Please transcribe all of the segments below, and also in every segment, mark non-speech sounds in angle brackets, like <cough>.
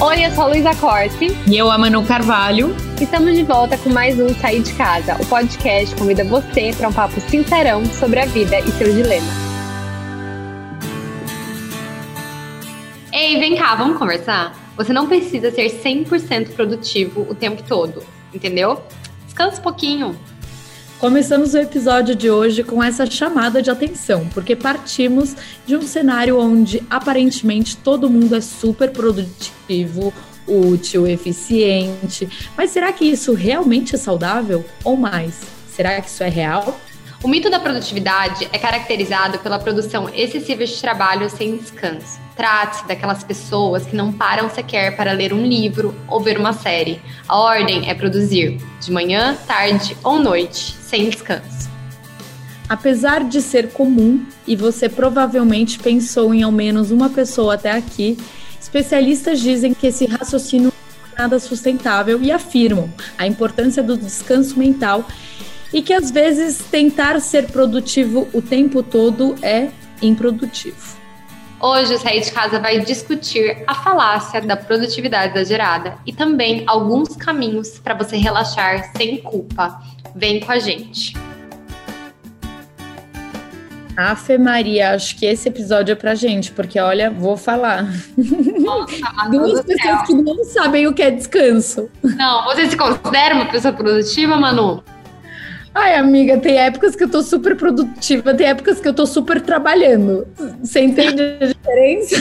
Oi, eu sou a Luísa Corte. E eu, a Manu Carvalho. Estamos de volta com mais um Sair de Casa. O podcast convida você para um papo sincerão sobre a vida e seus dilemas. Ei, vem cá, vamos conversar? Você não precisa ser 100% produtivo o tempo todo, entendeu? Descansa um pouquinho. Começamos o episódio de hoje com essa chamada de atenção, porque partimos de um cenário onde aparentemente todo mundo é super produtivo, útil, eficiente. Mas será que isso realmente é saudável ou mais? Será que isso é real? O mito da produtividade é caracterizado pela produção excessiva de trabalho sem descanso. Trate-se daquelas pessoas que não param sequer para ler um livro ou ver uma série. A ordem é produzir de manhã, tarde ou noite, sem descanso. Apesar de ser comum, e você provavelmente pensou em ao menos uma pessoa até aqui, especialistas dizem que esse raciocínio é nada sustentável e afirmam a importância do descanso mental e que às vezes tentar ser produtivo o tempo todo é improdutivo. Hoje o Sair de Casa vai discutir a falácia da produtividade exagerada e também alguns caminhos para você relaxar sem culpa. Vem com a gente! Afe Maria, acho que esse episódio é pra gente, porque olha, vou falar. Nossa, <laughs> Duas pessoas que não sabem o que é descanso. Não, você se considera uma pessoa produtiva, Manu? Ai, amiga, tem épocas que eu tô super produtiva, tem épocas que eu tô super trabalhando. Você entende a diferença?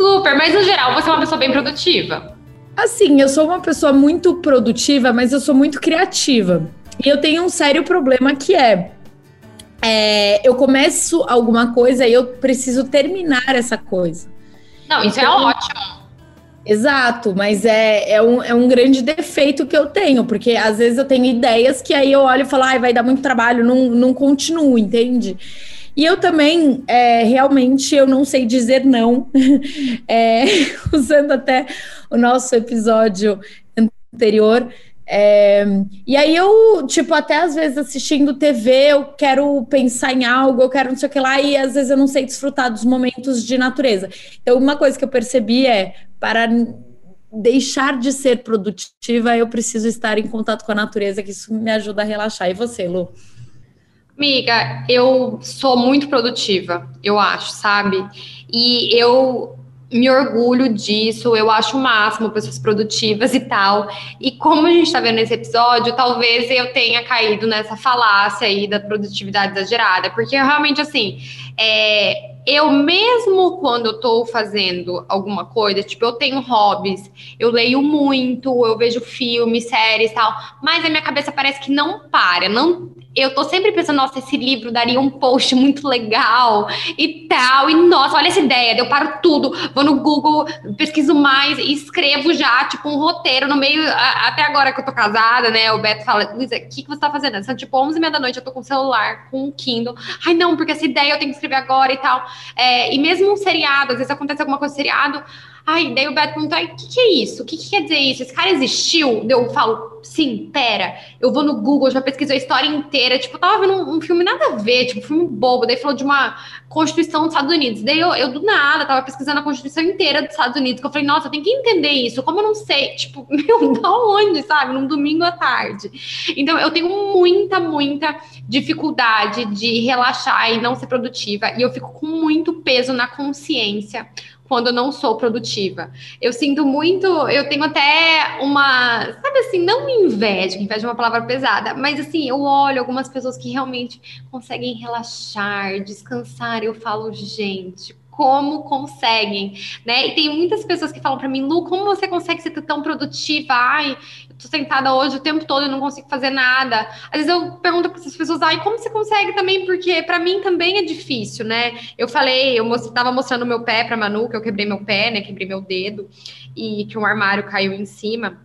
Super, mas no geral você é uma pessoa bem produtiva. Assim, eu sou uma pessoa muito produtiva, mas eu sou muito criativa. E eu tenho um sério problema que é, é eu começo alguma coisa e eu preciso terminar essa coisa. Não, isso é então, é ótimo. Exato, mas é, é, um, é um grande defeito que eu tenho, porque às vezes eu tenho ideias que aí eu olho e falo, ah, vai dar muito trabalho, não, não continuo, entende? E eu também, é, realmente, eu não sei dizer não, <laughs> é, <laughs> usando até o nosso episódio anterior, é, e aí eu, tipo, até às vezes assistindo TV, eu quero pensar em algo, eu quero não sei o que lá, e às vezes eu não sei desfrutar dos momentos de natureza. Então, uma coisa que eu percebi é, para deixar de ser produtiva, eu preciso estar em contato com a natureza, que isso me ajuda a relaxar. E você, Lu? Amiga, eu sou muito produtiva, eu acho, sabe? E eu me orgulho disso, eu acho o máximo pessoas produtivas e tal. E como a gente está vendo nesse episódio, talvez eu tenha caído nessa falácia aí da produtividade exagerada, porque realmente assim, é, eu mesmo quando eu tô fazendo alguma coisa, tipo, eu tenho hobbies, eu leio muito, eu vejo filmes, séries tal, mas a minha cabeça parece que não para, não eu tô sempre pensando, nossa, esse livro daria um post muito legal e tal, e nossa, olha essa ideia, eu paro tudo, vou no Google, pesquiso mais e escrevo já, tipo, um roteiro no meio, até agora que eu tô casada, né, o Beto fala, Luísa, o que, que você tá fazendo? São tipo 11 e meia da noite, eu tô com o celular, com o Kindle, ai não, porque essa ideia eu tenho que escrever agora e tal, é, e mesmo um seriado, às vezes acontece alguma coisa seriado, ai, daí o Beto perguntou, o que, que é isso? O que, que quer dizer isso? Esse cara existiu? Eu falo, sim, pera, eu vou no Google, já pesquisei a história inteira, tipo, tava vendo um, um, filme nada a ver, tipo, um filme bobo, daí falou de uma Constituição dos Estados Unidos, daí eu, eu do nada tava pesquisando a Constituição inteira dos Estados Unidos, que eu falei, nossa, eu tenho que entender isso, como eu não sei, <laughs> tipo, meu, <laughs> da onde, sabe, num domingo à tarde. Então, eu tenho muita, muita dificuldade de relaxar e não ser produtiva, e eu fico com muito peso na consciência quando eu não sou produtiva. Eu sinto muito, eu tenho até uma, sabe assim, não inveja, inveja é uma palavra pesada, mas assim, eu olho algumas pessoas que realmente conseguem relaxar, descansar, eu falo, gente, como conseguem, né? E tem muitas pessoas que falam para mim, Lu, como você consegue ser tão produtiva? Ai, tô sentada hoje o tempo todo e não consigo fazer nada. Às vezes eu pergunto para essas pessoas, ai, como você consegue também? Porque para mim também é difícil, né? Eu falei, eu estava mostrando meu pé para Manu, que eu quebrei meu pé, né? Quebrei meu dedo e que um armário caiu em cima.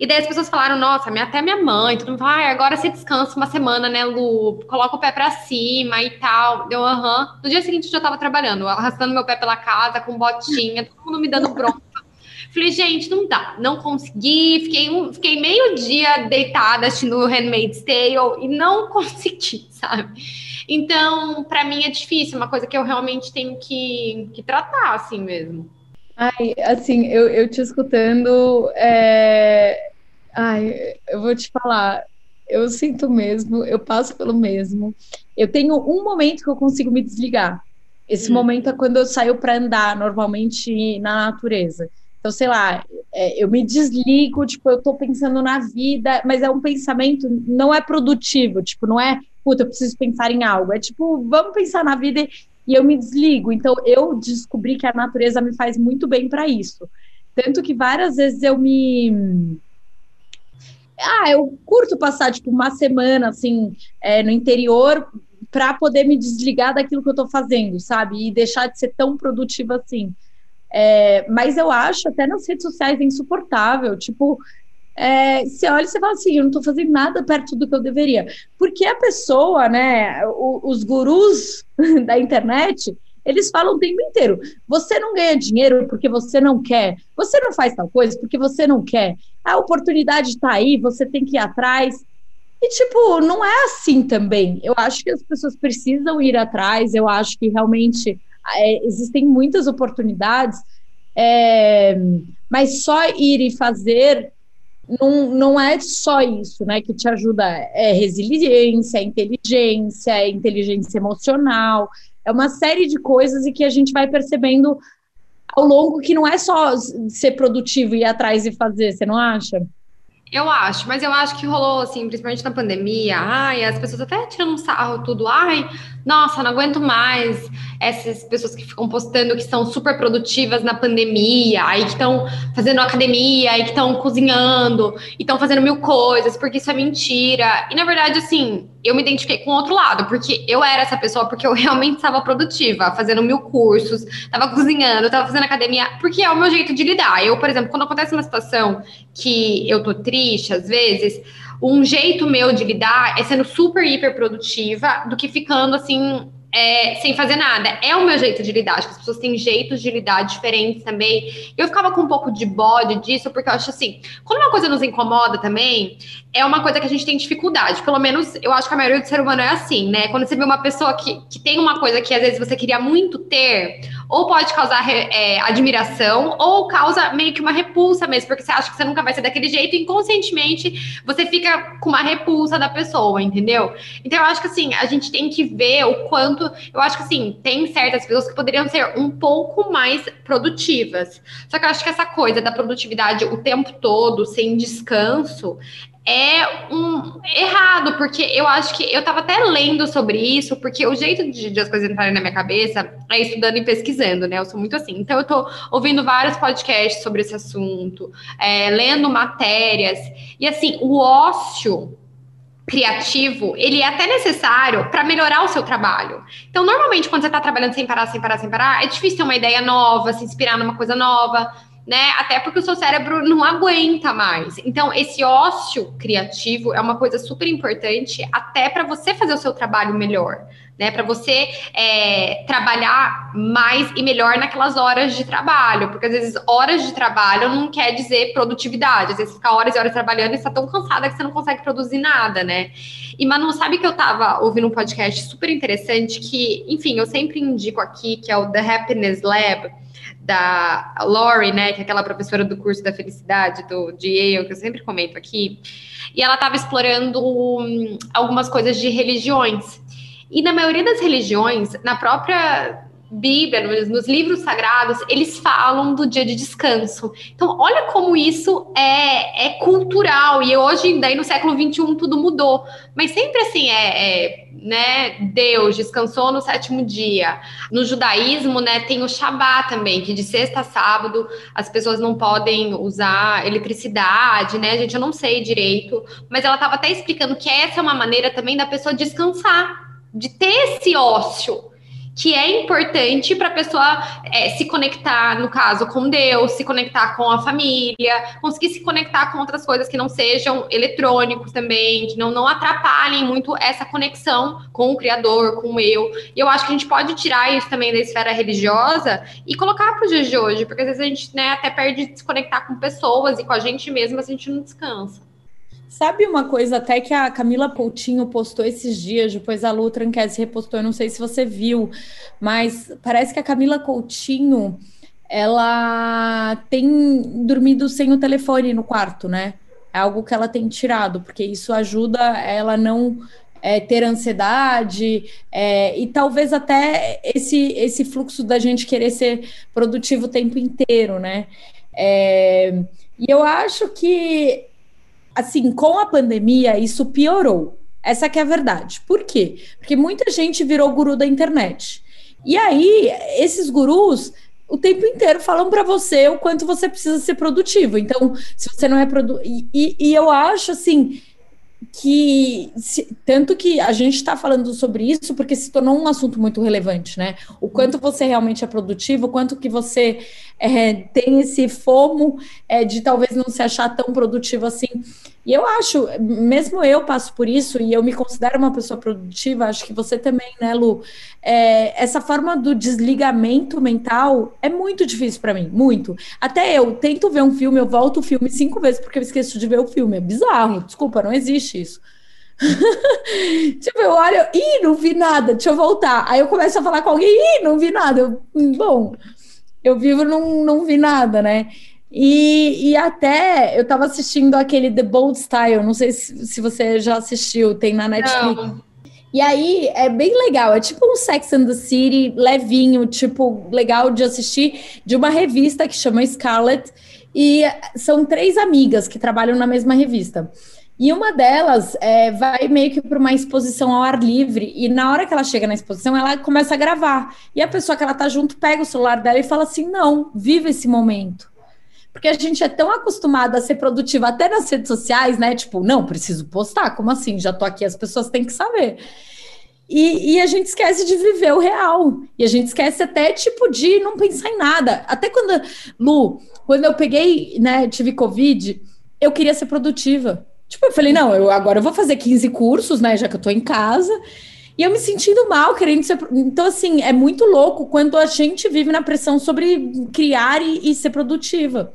E daí as pessoas falaram, nossa, até minha mãe, todo mundo fala, ah, agora você descansa uma semana, né, Lu? Coloca o pé pra cima e tal. Deu aham. Uhum. No dia seguinte eu já tava trabalhando, arrastando meu pé pela casa, com botinha, todo mundo me dando bronca. Falei, gente, não dá, não consegui. Fiquei, um, fiquei meio dia deitada assistindo Handmaid's Tale e não <laughs> consegui, sabe? Então, para mim é difícil, uma coisa que eu realmente tenho que, que tratar, assim mesmo. Ai, assim, eu, eu te escutando, é... ai, eu vou te falar, eu sinto mesmo, eu passo pelo mesmo. Eu tenho um momento que eu consigo me desligar. Esse hum. momento é quando eu saio para andar, normalmente na natureza. Então, sei lá, é, eu me desligo, tipo, eu tô pensando na vida, mas é um pensamento, não é produtivo, tipo, não é, puta, eu preciso pensar em algo. É tipo, vamos pensar na vida e, e eu me desligo. Então, eu descobri que a natureza me faz muito bem para isso. Tanto que várias vezes eu me ah, eu curto passar tipo uma semana assim é, no interior para poder me desligar daquilo que eu estou fazendo, sabe? E deixar de ser tão produtiva assim. É, mas eu acho até nas redes sociais insuportável. Tipo, é, você olha e você fala assim, eu não estou fazendo nada perto do que eu deveria. Porque a pessoa, né, os gurus <laughs> da internet, eles falam o tempo inteiro. Você não ganha dinheiro porque você não quer. Você não faz tal coisa porque você não quer. A oportunidade está aí, você tem que ir atrás. E, tipo, não é assim também. Eu acho que as pessoas precisam ir atrás. Eu acho que realmente é, existem muitas oportunidades. É, mas só ir e fazer não, não é só isso, né, que te ajuda, é resiliência, é inteligência, é inteligência emocional, é uma série de coisas e que a gente vai percebendo ao longo que não é só ser produtivo e ir atrás e fazer, você não acha? Eu acho, mas eu acho que rolou, assim, principalmente na pandemia, ai, as pessoas até tirando sarro, tudo, ai, nossa, não aguento mais essas pessoas que ficam postando que são super produtivas na pandemia, aí que estão fazendo academia, aí que estão cozinhando, e estão fazendo mil coisas, porque isso é mentira. E na verdade, assim, eu me identifiquei com o outro lado, porque eu era essa pessoa porque eu <laughs> realmente estava produtiva, fazendo mil cursos, estava cozinhando, estava fazendo academia, porque é o meu jeito de lidar. Eu, por exemplo, quando acontece uma situação que eu tô triste, às vezes, um jeito meu de lidar é sendo super hiper produtiva do que ficando assim é, sem fazer nada. É o meu jeito de lidar. Acho que as pessoas têm jeitos de lidar diferentes também. Eu ficava com um pouco de bode disso, porque eu acho assim, quando uma coisa nos incomoda também, é uma coisa que a gente tem dificuldade. Pelo menos eu acho que a maioria do ser humano é assim, né? Quando você vê uma pessoa que, que tem uma coisa que às vezes você queria muito ter, ou pode causar é, admiração, ou causa meio que uma repulsa mesmo, porque você acha que você nunca vai ser daquele jeito, e inconscientemente você fica com uma repulsa da pessoa, entendeu? Então eu acho que assim, a gente tem que ver o quanto. Eu acho que assim, tem certas pessoas que poderiam ser um pouco mais produtivas. Só que eu acho que essa coisa da produtividade o tempo todo, sem descanso, é um errado, porque eu acho que eu estava até lendo sobre isso, porque o jeito de, de, as coisas entrarem na minha cabeça é estudando e pesquisando, né? Eu sou muito assim. Então, eu estou ouvindo vários podcasts sobre esse assunto, é, lendo matérias, e assim, o ócio criativo, ele é até necessário para melhorar o seu trabalho. Então, normalmente, quando você está trabalhando sem parar, sem parar, sem parar, é difícil ter uma ideia nova, se inspirar numa coisa nova né? Até porque o seu cérebro não aguenta mais. Então, esse ócio criativo é uma coisa super importante, até para você fazer o seu trabalho melhor, né? Para você é, trabalhar mais e melhor naquelas horas de trabalho, porque às vezes horas de trabalho não quer dizer produtividade. Às vezes ficar horas e horas trabalhando e está tão cansada que você não consegue produzir nada, né? E Manu, sabe que eu estava ouvindo um podcast super interessante que, enfim, eu sempre indico aqui, que é o The Happiness Lab da Lori, né, que é aquela professora do curso da felicidade do de Yale, que eu sempre comento aqui, e ela estava explorando um, algumas coisas de religiões. E na maioria das religiões, na própria Bíblia, nos, nos, livros sagrados, eles falam do dia de descanso. Então, olha como isso é, é cultural. E hoje, daí no século XXI, tudo mudou. Mas sempre assim, é, é, né? Deus descansou no sétimo dia. No judaísmo, né, tem o Shabat também, que de sexta a sábado as pessoas não podem usar eletricidade, né? Gente, eu não sei direito. Mas ela estava até explicando que essa é uma maneira também da pessoa descansar, de ter esse ócio que é importante para a pessoa é, se conectar, no caso, com Deus, se conectar com a família, conseguir se conectar com outras coisas que não sejam eletrônicos também, que não, não atrapalhem muito essa conexão com o Criador, com o eu. E eu acho que a gente pode tirar isso também da esfera religiosa e colocar para os dias de hoje, porque às vezes a gente né, até perde de se conectar com pessoas e com a gente mesmo, a gente não descansa. Sabe uma coisa até que a Camila Coutinho postou esses dias, depois a Lu Tranquese repostou, eu não sei se você viu, mas parece que a Camila Coutinho ela tem dormido sem o telefone no quarto, né? É algo que ela tem tirado, porque isso ajuda ela não é, ter ansiedade é, e talvez até esse, esse fluxo da gente querer ser produtivo o tempo inteiro, né? É, e eu acho que, assim, com a pandemia, isso piorou. Essa que é a verdade. Por quê? Porque muita gente virou guru da internet. E aí, esses gurus o tempo inteiro falam para você o quanto você precisa ser produtivo. Então, se você não é produtivo. E, e, eu acho assim que se, tanto que a gente está falando sobre isso porque se tornou um assunto muito relevante, né? O quanto você realmente é produtivo, o quanto que você é, tem esse fomo é, de talvez não se achar tão produtivo assim. E eu acho, mesmo eu passo por isso e eu me considero uma pessoa produtiva, acho que você também, né, Lu? É, essa forma do desligamento mental é muito difícil para mim, muito. Até eu tento ver um filme, eu volto o filme cinco vezes porque eu esqueço de ver o filme. É bizarro, desculpa, não existe isso. <laughs> tipo, eu olho, ih, não vi nada, deixa eu voltar. Aí eu começo a falar com alguém, ih, não vi nada. Eu, hum, bom, eu vivo, não, não vi nada, né? E, e até eu estava assistindo aquele The Bold Style, não sei se, se você já assistiu, tem na Netflix. Não. E aí é bem legal, é tipo um Sex and the City levinho, tipo legal de assistir, de uma revista que chama Scarlet, e são três amigas que trabalham na mesma revista. E uma delas é, vai meio que para uma exposição ao ar livre, e na hora que ela chega na exposição, ela começa a gravar. E a pessoa que ela tá junto pega o celular dela e fala assim: não, viva esse momento. Porque a gente é tão acostumado a ser produtiva até nas redes sociais, né? Tipo, não, preciso postar, como assim? Já tô aqui, as pessoas têm que saber. E, e, a gente esquece de viver o real. E a gente esquece até, tipo, de não pensar em nada. Até quando, Lu, quando eu peguei, né, tive Covid, eu queria ser produtiva. Tipo, eu falei, não, eu agora eu vou fazer 15 cursos, né, já que eu tô em casa. E eu me sentindo mal, querendo ser. Então, assim, é muito louco quando a gente vive na pressão sobre criar e, e ser produtiva.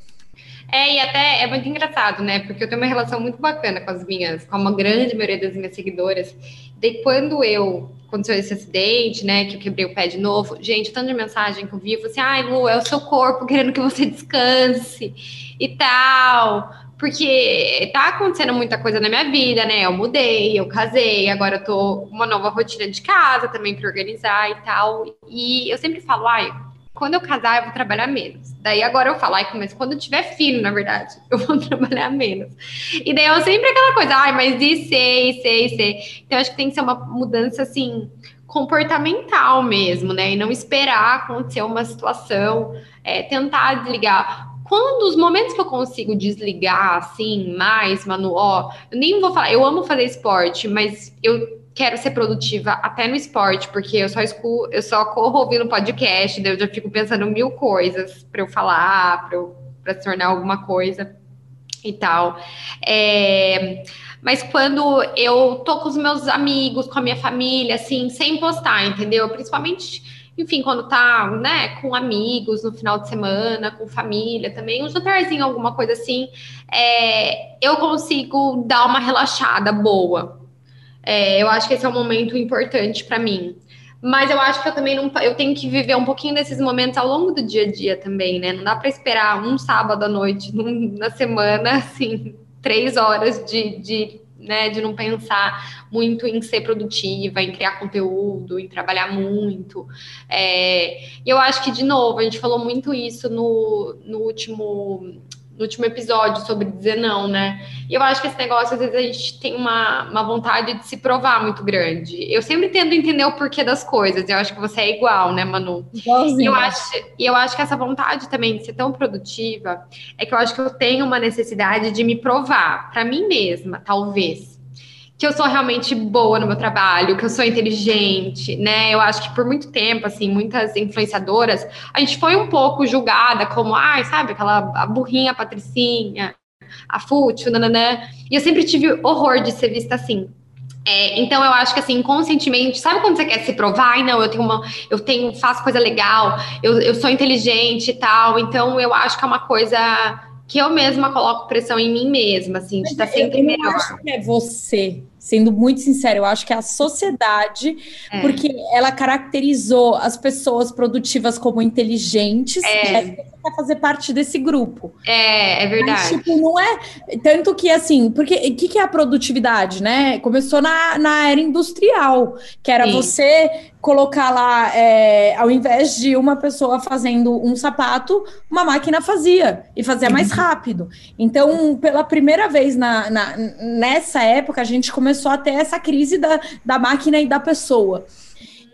É, e até é muito engraçado, né? Porque eu tenho uma relação muito bacana com as minhas, com uma grande maioria das minhas seguidoras. De quando eu aconteceu esse acidente, né? Que eu quebrei o pé de novo, gente, tanto de mensagem que eu vi, eu falei assim, ai, Lu, é o seu corpo querendo que você descanse e tal. Porque tá acontecendo muita coisa na minha vida, né? Eu mudei, eu casei, agora eu tô uma nova rotina de casa também para organizar e tal. E eu sempre falo, ai, quando eu casar, eu vou trabalhar menos. Daí agora eu falo, ai, mas quando eu tiver filho, na verdade, <laughs> eu vou trabalhar menos. E daí eu sempre aquela coisa, ai, mas e sei, sei, sei. Então acho que tem que ser uma mudança assim comportamental mesmo, né? E não esperar acontecer uma situação, é, tentar desligar. Quando os momentos que eu consigo desligar assim, mais, Manu, ó, eu nem vou falar, eu amo fazer esporte, mas eu quero ser produtiva até no esporte, porque eu só escuto, eu só corro ouvindo podcast, daí eu já fico pensando mil coisas para eu falar, para se tornar alguma coisa e tal. É, mas quando eu tô com os meus amigos, com a minha família, assim, sem postar, entendeu? Principalmente, enfim, quando tá, né, com amigos no final de semana, com família também, um jantarzinho, alguma coisa assim, é, eu consigo dar uma relaxada boa, é, eu acho que esse é um momento importante para mim. Mas eu acho que eu também não, eu tenho que viver um pouquinho desses momentos ao longo do dia a dia também, né? Não dá para esperar um sábado à noite <laughs> num, na semana, assim, três horas de, de, né, de não pensar muito em ser produtiva, em criar conteúdo, em trabalhar muito. É, eu acho que, de novo, a gente falou muito isso no, no último no último episódio sobre dizer não, né? E eu acho que esse negócio, às vezes, a gente tem uma, uma vontade de se provar muito grande. Eu sempre tento entender o porquê das coisas. Eu acho que você é igual, né, Manu? Igualzinho. E eu acho, e eu acho que essa vontade também de ser tão produtiva é que eu acho que eu tenho uma necessidade de me provar para mim mesma, talvez que eu sou realmente boa no meu trabalho, que eu sou inteligente, né? Eu acho que por muito tempo, assim, muitas influenciadoras, a gente foi um pouco julgada como, ai, sabe, aquela a burrinha a patricinha, a fútil, nananã. E eu sempre tive horror de ser vista assim. É, então eu acho que assim, inconscientemente, sabe quando você quer se provar? Ai, não, eu tenho uma, eu tenho, faço coisa legal, eu, eu sou inteligente e tal. Então eu acho que é uma coisa que eu mesma coloco pressão em mim mesma, assim, de estar tá sempre eu melhor. Acho que é você, Sendo muito sincero, eu acho que é a sociedade, é. porque ela caracterizou as pessoas produtivas como inteligentes, é. quer fazer parte desse grupo. É, é verdade. Mas, tipo, não é. Tanto que, assim, porque o que, que, é a produtividade, né? Começou na, na era industrial, que era Sim. você colocar lá, é, ao invés de uma pessoa fazendo um sapato, uma máquina fazia e fazia mais uhum. rápido. Então, pela primeira vez na, na, nessa época, a gente começou a ter essa crise da, da máquina e da pessoa.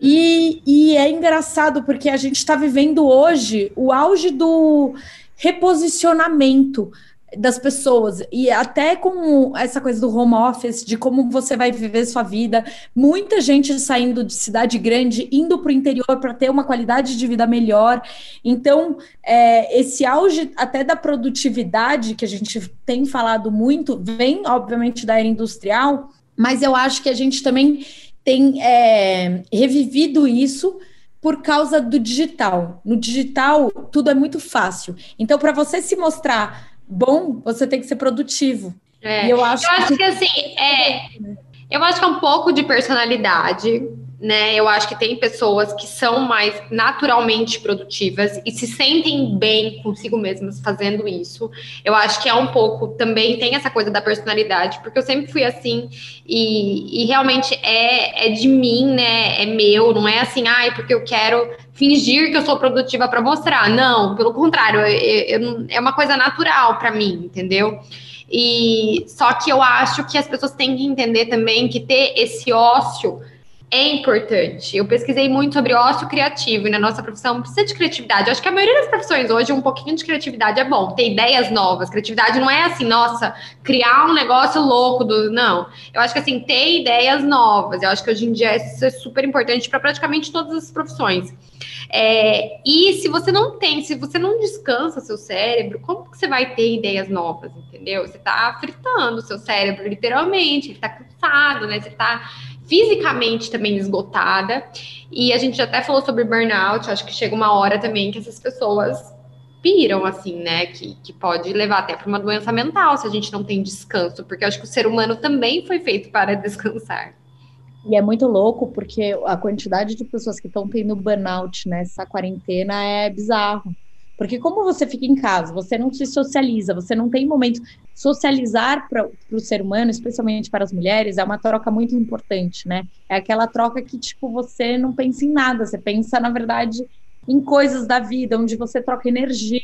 E, e é engraçado porque a gente está vivendo hoje o auge do reposicionamento das pessoas e até com essa coisa do home office, de como você vai viver sua vida, muita gente saindo de cidade grande, indo para o interior para ter uma qualidade de vida melhor. Então, é, esse auge até da produtividade que a gente tem falado muito, vem obviamente da era industrial, mas eu acho que a gente também tem é, revivido isso por causa do digital. No digital, tudo é muito fácil. Então, para você se mostrar bom, você tem que ser produtivo. É. Eu acho, eu acho que, que assim, é, eu acho que é um pouco de personalidade, né? Eu acho que tem pessoas que são mais naturalmente produtivas e se sentem bem consigo mesmas fazendo isso. Eu acho que é um pouco também tem essa coisa da personalidade, porque eu sempre fui assim e, e realmente é, é de mim, né? É meu, não é assim, ai, porque eu quero fingir que eu sou produtiva para mostrar. Não, pelo contrário, eu, eu, é uma coisa natural para mim, entendeu? E só que eu acho que as pessoas têm que entender também que ter esse ócio é importante. Eu pesquisei muito sobre ócio criativo e na nossa profissão precisa de criatividade. Eu acho que a maioria das profissões hoje, um pouquinho de criatividade é bom. Ter ideias novas. Criatividade não é assim, nossa, criar um negócio louco do. Não. Eu acho que assim, ter ideias novas. Eu acho que hoje em dia isso é super importante para praticamente todas as profissões. É, e se você não tem, se você não descansa seu cérebro, como que você vai ter ideias novas, entendeu? Você está fritando o seu cérebro, literalmente, ele está cansado, né? Você está fisicamente também esgotada. E a gente já até falou sobre burnout, acho que chega uma hora também que essas pessoas piram, assim, né? Que, que pode levar até para uma doença mental se a gente não tem descanso, porque acho que o ser humano também foi feito para <laughs> descansar. E é muito louco porque a quantidade de pessoas que estão tendo burnout nessa quarentena é bizarro. Porque como você fica em casa, você não se socializa, você não tem momento. Socializar para o ser humano, especialmente para as mulheres, é uma troca muito importante, né? É aquela troca que, tipo, você não pensa em nada, você pensa, na verdade, em coisas da vida, onde você troca energia.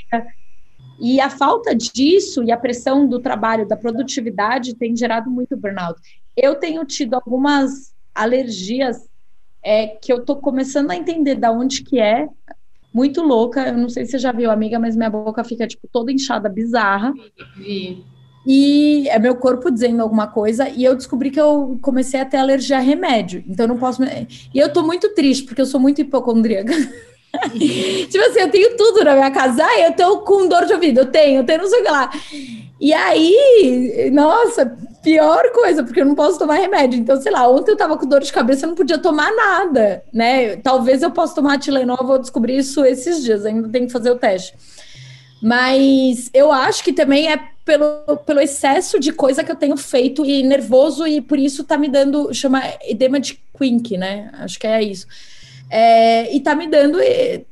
E a falta disso e a pressão do trabalho, da produtividade, tem gerado muito burnout. Eu tenho tido algumas alergias é, que eu tô começando a entender da onde que é, muito louca. Eu não sei se você já viu, amiga, mas minha boca fica, tipo, toda inchada, bizarra. Vi. E é meu corpo dizendo alguma coisa, e eu descobri que eu comecei a ter alergia a remédio. Então eu não posso. E eu tô muito triste, porque eu sou muito hipocondríaca. <laughs> <laughs> tipo assim, eu tenho tudo na minha casa. Ah, eu tô com dor de ouvido, eu tenho, eu tenho não sei o que lá. E aí, nossa, pior coisa, porque eu não posso tomar remédio. Então, sei lá, ontem eu tava com dor de cabeça, eu não podia tomar nada, né? Talvez eu possa tomar Tilenol, vou descobrir isso esses dias, ainda tenho que fazer o teste. Mas eu acho que também é pelo, pelo excesso de coisa que eu tenho feito e nervoso, e por isso tá me dando, chama edema de Quink, né? Acho que é isso. É, e tá me dando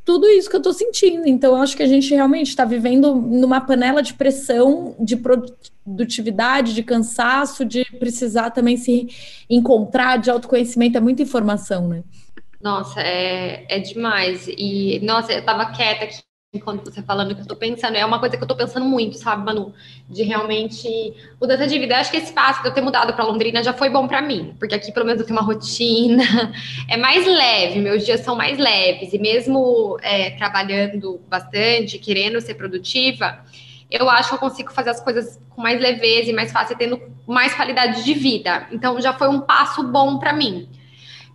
tudo isso que eu tô sentindo. Então, eu acho que a gente realmente está vivendo numa panela de pressão, de produtividade, de cansaço, de precisar também se encontrar, de autoconhecimento, é muita informação, né? Nossa, é, é demais. E, nossa, eu tava quieta aqui enquanto você falando que eu tô pensando, é uma coisa que eu tô pensando muito, sabe, Manu? De realmente mudança de vida. Eu acho que esse passo de eu ter mudado para Londrina já foi bom para mim, porque aqui pelo menos eu tenho uma rotina, <laughs> é mais leve, meus dias são mais leves, e mesmo é, trabalhando bastante, querendo ser produtiva, eu acho que eu consigo fazer as coisas com mais leveza e mais fácil, tendo mais qualidade de vida. Então já foi um passo bom para mim.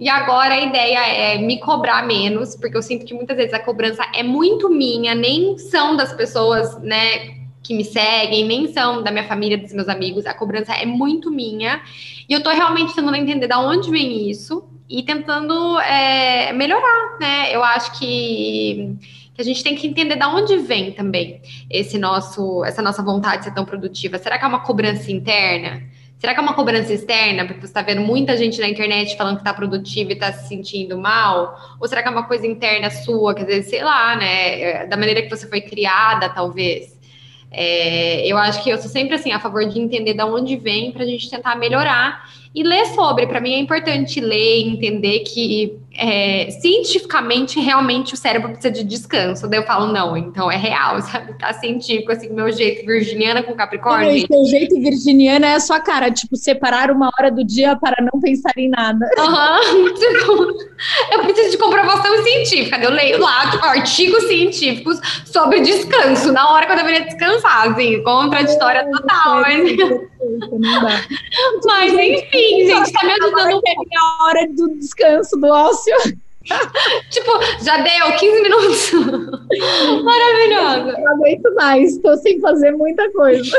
E agora a ideia é me cobrar menos, porque eu sinto que muitas vezes a cobrança é muito minha, nem são das pessoas, né, que me seguem, nem são da minha família, dos meus amigos. A cobrança é muito minha. E eu tô realmente tentando entender da onde vem isso e tentando é, melhorar, né? Eu acho que, que a gente tem que entender da onde vem também esse nosso, essa nossa vontade de ser tão produtiva. Será que é uma cobrança interna? Será que é uma cobrança externa, porque você está vendo muita gente na internet falando que está produtiva e está se sentindo mal? Ou será que é uma coisa interna sua, quer dizer, sei lá, né? Da maneira que você foi criada, talvez. É, eu acho que eu sou sempre assim a favor de entender de onde vem para a gente tentar melhorar e ler sobre. Para mim é importante ler, entender que é, cientificamente realmente o cérebro precisa de descanso. Daí eu falo, não, então é real, <laughs> sabe? Tá científico, assim, meu jeito virginiana com Capricórnio. O seu jeito virginiana é a sua cara, tipo, separar uma hora do dia para não pensar em nada. <laughs> Aham, uhum, eu preciso de comprovação científica. Eu leio lá, tipo, artigos científicos sobre descanso, na hora que eu deveria descansar, assim, contraditória é, total. Mas... <laughs> mas enfim, gente, tá me ajudando. É a hora do descanso, do ócio. <laughs> tipo, já deu 15 minutos. <laughs> Maravilhosa. Não aguento mais, estou sem fazer muita coisa.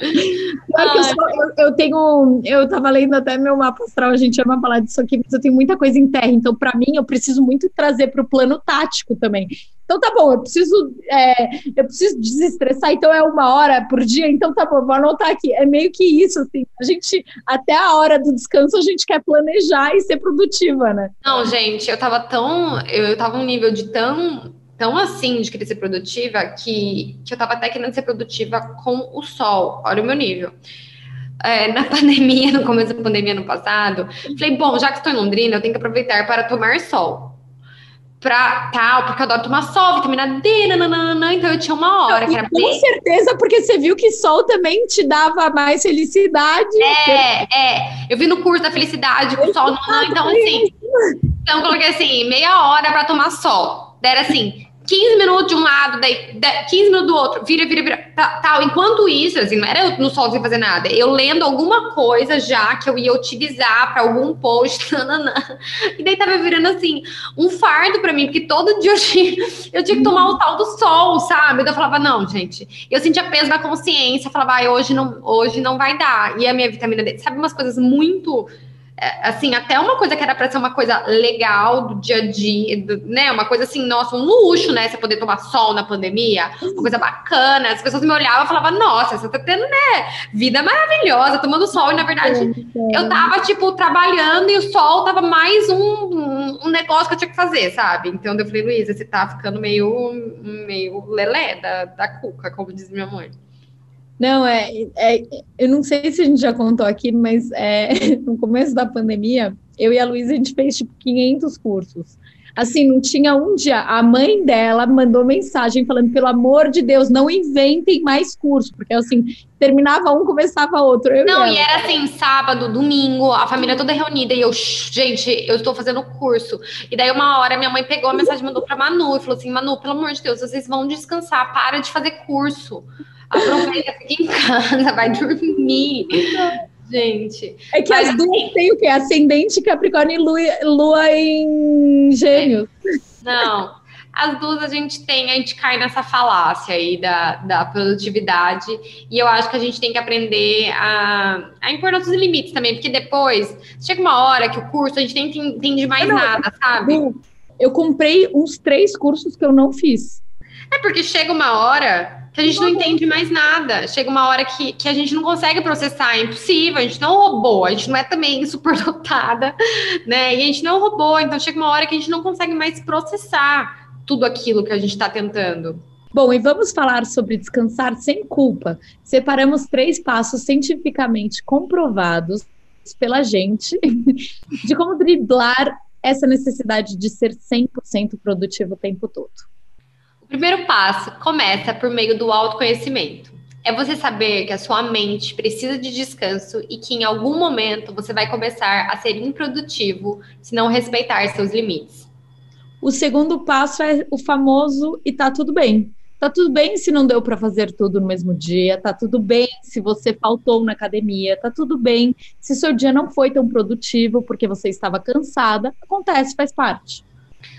Eu, eu, eu, tenho, eu tava lendo até meu mapa astral, a gente ama falar disso aqui, mas eu tenho muita coisa em terra, então para mim eu preciso muito trazer para o plano tático também. Então tá bom, eu preciso, é, eu preciso desestressar, então é uma hora por dia, então tá bom, vou anotar aqui. É meio que isso, assim, a gente, até a hora do descanso, a gente quer planejar e ser produtiva, né? Não, gente, eu tava tão, eu, eu tava um nível de tão tão assim de querer ser produtiva que, que eu tava até querendo ser produtiva com o sol. Olha o meu nível. É, na <laughs> pandemia, no começo da pandemia no passado, falei, bom, já que estou em Londrina, eu tenho que aproveitar para tomar sol pra tal, porque eu adoro tomar sol, vitamina D, nananana, então eu tinha uma hora que era Com bem... certeza, porque você viu que sol também te dava mais felicidade. É, é. Eu vi no curso da felicidade com sol, então assim. Então eu coloquei assim, meia hora para tomar sol. Era assim, 15 minutos de um lado, daí 15 minutos do outro, vira, vira, vira, tal. Enquanto isso, assim, não era eu no sol sem fazer nada, eu lendo alguma coisa já que eu ia utilizar para algum post, <laughs> nananã. e daí tava virando assim, um fardo para mim, porque todo dia eu tinha, eu tinha que tomar o tal do sol, sabe? Eu falava, não, gente, eu sentia peso na consciência, falava, ah, hoje não, hoje não vai dar. E a minha vitamina D, sabe umas coisas muito assim, até uma coisa que era para ser uma coisa legal do dia a dia, do, né? Uma coisa assim, nossa, um luxo, né? Você poder tomar sol na pandemia, uma coisa bacana. As pessoas me olhavam e falavam, nossa, você tá tendo, né? Vida maravilhosa, tomando sol. E na verdade, eu tava, tipo, trabalhando e o sol tava mais um, um, um negócio que eu tinha que fazer, sabe? Então eu falei, Luísa, você tá ficando meio, meio lelé da, da cuca, como diz minha mãe. Não, é, é, eu não sei se a gente já contou aqui, mas é, <laughs> no começo da pandemia, eu e a Luísa, a gente fez tipo 500 cursos. Assim, não tinha um dia. A mãe dela mandou mensagem falando: pelo amor de Deus, não inventem mais curso, porque assim, terminava um, começava outro. Não, e, e era assim, sábado, domingo, a família toda reunida, e eu, gente, eu estou fazendo curso. E daí, uma hora, minha mãe pegou a mensagem, mandou pra Manu e falou assim: Manu, pelo amor de Deus, vocês vão descansar, para de fazer curso. Aproveita, fica em casa, vai dormir. Gente. É que as duas assim, têm o quê? Ascendente Capricórnio e Lua, Lua em Gêmeos. Não. As duas a gente tem, a gente cai nessa falácia aí da, da produtividade. E eu acho que a gente tem que aprender a, a impor nossos limites também, porque depois chega uma hora que o curso a gente nem entende mais não, nada, sabe? Eu comprei uns três cursos que eu não fiz. É porque chega uma hora que a gente não entende mais nada. Chega uma hora que, que a gente não consegue processar, é impossível, a gente não robô, a gente não é também <laughs> superdotada, né? E a gente não robô, então chega uma hora que a gente não consegue mais processar tudo aquilo que a gente está tentando. Bom, e vamos falar sobre descansar sem culpa. Separamos três passos cientificamente comprovados pela gente <laughs> de como driblar essa necessidade de ser 100% produtivo o tempo todo. Primeiro passo começa por meio do autoconhecimento. É você saber que a sua mente precisa de descanso e que em algum momento você vai começar a ser improdutivo se não respeitar seus limites. O segundo passo é o famoso e tá tudo bem. Tá tudo bem se não deu para fazer tudo no mesmo dia, tá tudo bem se você faltou na academia, tá tudo bem se seu dia não foi tão produtivo porque você estava cansada. Acontece, faz parte.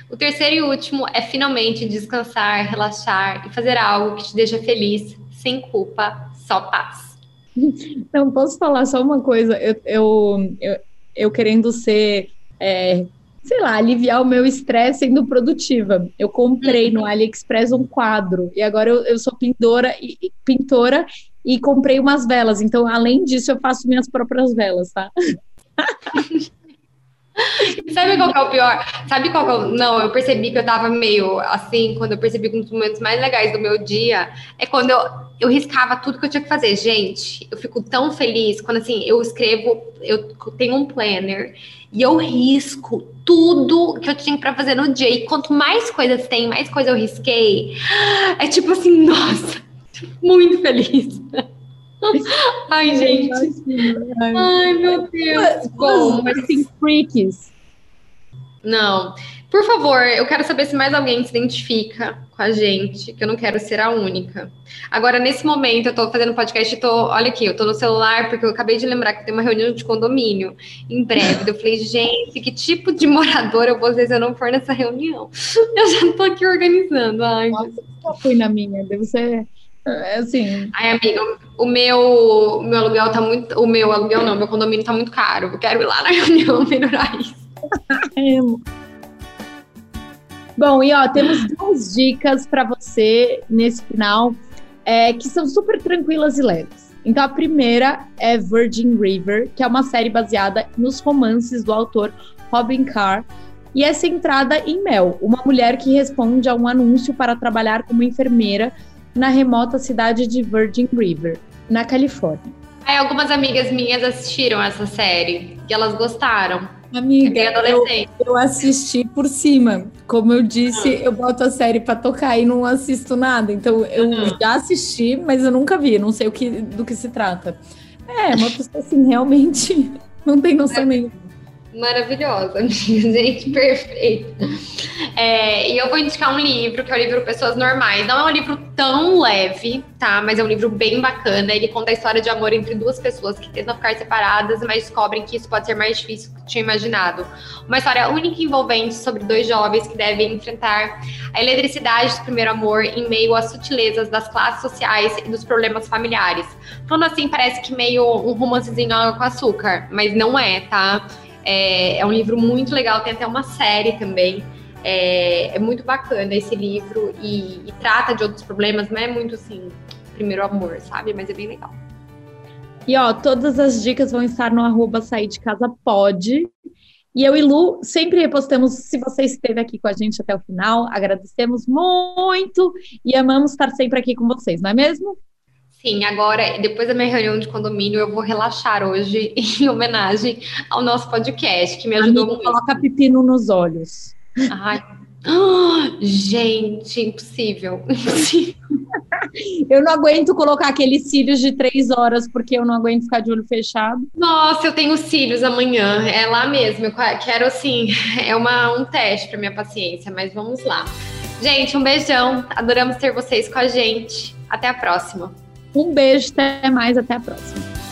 O terceiro e último é finalmente descansar, relaxar e fazer algo que te deixa feliz, sem culpa, só paz. <laughs> Não posso falar só uma coisa. Eu, eu, eu, eu querendo ser, é, sei lá, aliviar o meu estresse sendo produtiva. Eu comprei uhum. no AliExpress um quadro e agora eu, eu sou pintora e, pintora e comprei umas velas. Então, além disso, eu faço minhas próprias velas, tá? <laughs> <laughs> Sabe qual que é o pior? Sabe qual que é o... Não, eu percebi que eu tava meio assim, quando eu percebi que um dos momentos mais legais do meu dia é quando eu, eu riscava tudo que eu tinha que fazer. Gente, eu fico tão feliz quando assim, eu escrevo, eu tenho um planner e eu risco tudo que eu tinha para fazer no dia. E quanto mais coisas tem, mais coisa eu risquei. É tipo assim, <laughs> nossa, muito feliz. <laughs> Ai, gente. Ai, meu Deus. Bom, mas assim, freaks. Não. Por favor, eu quero saber se mais alguém se identifica com a gente, que eu não quero ser a única. Agora, nesse momento, eu tô fazendo podcast e tô. Olha aqui, eu tô no celular, porque eu acabei de lembrar que tem uma reunião de condomínio em breve. Eu falei, gente, que tipo de morador eu vou ser se eu não for nessa reunião? <laughs> Eu já tô aqui organizando. Ai, Nossa, eu fui na minha, deve ser. É assim. Ai, amiga, o meu, meu aluguel tá muito. O meu aluguel não, meu condomínio tá muito caro. Eu quero ir lá na <laughs> reunião melhorar isso. <laughs> Bom, e ó, temos duas dicas para você nesse final, é, que são super tranquilas e leves. Então, a primeira é Virgin River, que é uma série baseada nos romances do autor Robin Carr, e é centrada em Mel, uma mulher que responde a um anúncio para trabalhar como enfermeira na remota cidade de Virgin River, na Califórnia. Aí, algumas amigas minhas assistiram essa série e elas gostaram. Amiga, eu, eu, assisti por cima. Como eu disse, uhum. eu boto a série para tocar e não assisto nada. Então, eu uhum. já assisti, mas eu nunca vi. Não sei o que, do que se trata. É, uma pessoa assim, realmente <laughs> não tem noção é. nenhuma maravilhosa, <laughs> gente, perfeita. É, e eu vou indicar um livro, que é o livro Pessoas Normais. Não é um livro tão leve, tá? Mas é um livro bem bacana. Ele conta a história de amor entre duas pessoas que tentam ficar separadas, mas descobrem que isso pode ser mais difícil do que tinham imaginado. Uma história única e envolvente sobre dois jovens que devem enfrentar a eletricidade do primeiro amor em meio às sutilezas das classes sociais e dos problemas familiares. Falando assim, parece que meio um romancezinho com açúcar, mas não é, tá? É, é um livro muito legal, tem até uma série também. É, é muito bacana esse livro e, e, trata de outros problemas, não é muito assim, primeiro amor, sabe? Mas é bem legal. E ó, todas as dicas vão estar no arroba sair de casa pode. E eu e Lu sempre repostamos se você esteve aqui com a gente até o final. Agradecemos muito e amamos estar sempre aqui com vocês, não é mesmo? Sim, agora, depois da minha reunião de condomínio, eu vou relaxar hoje <laughs> em homenagem ao nosso podcast, que me ajudou Amiga, muito. Coloca pepino nos olhos. Ai. Oh, gente, impossível. <laughs> impossível. eu não aguento colocar aqueles cílios de três horas, porque eu não aguento ficar de olho fechado. Nossa, eu tenho cílios amanhã. É lá mesmo. Eu quero, assim, <laughs> é uma, um teste para minha paciência, mas vamos lá. Gente, um beijão. Adoramos ter vocês com a gente. Até a próxima. Um beijo, até mais, até a próxima.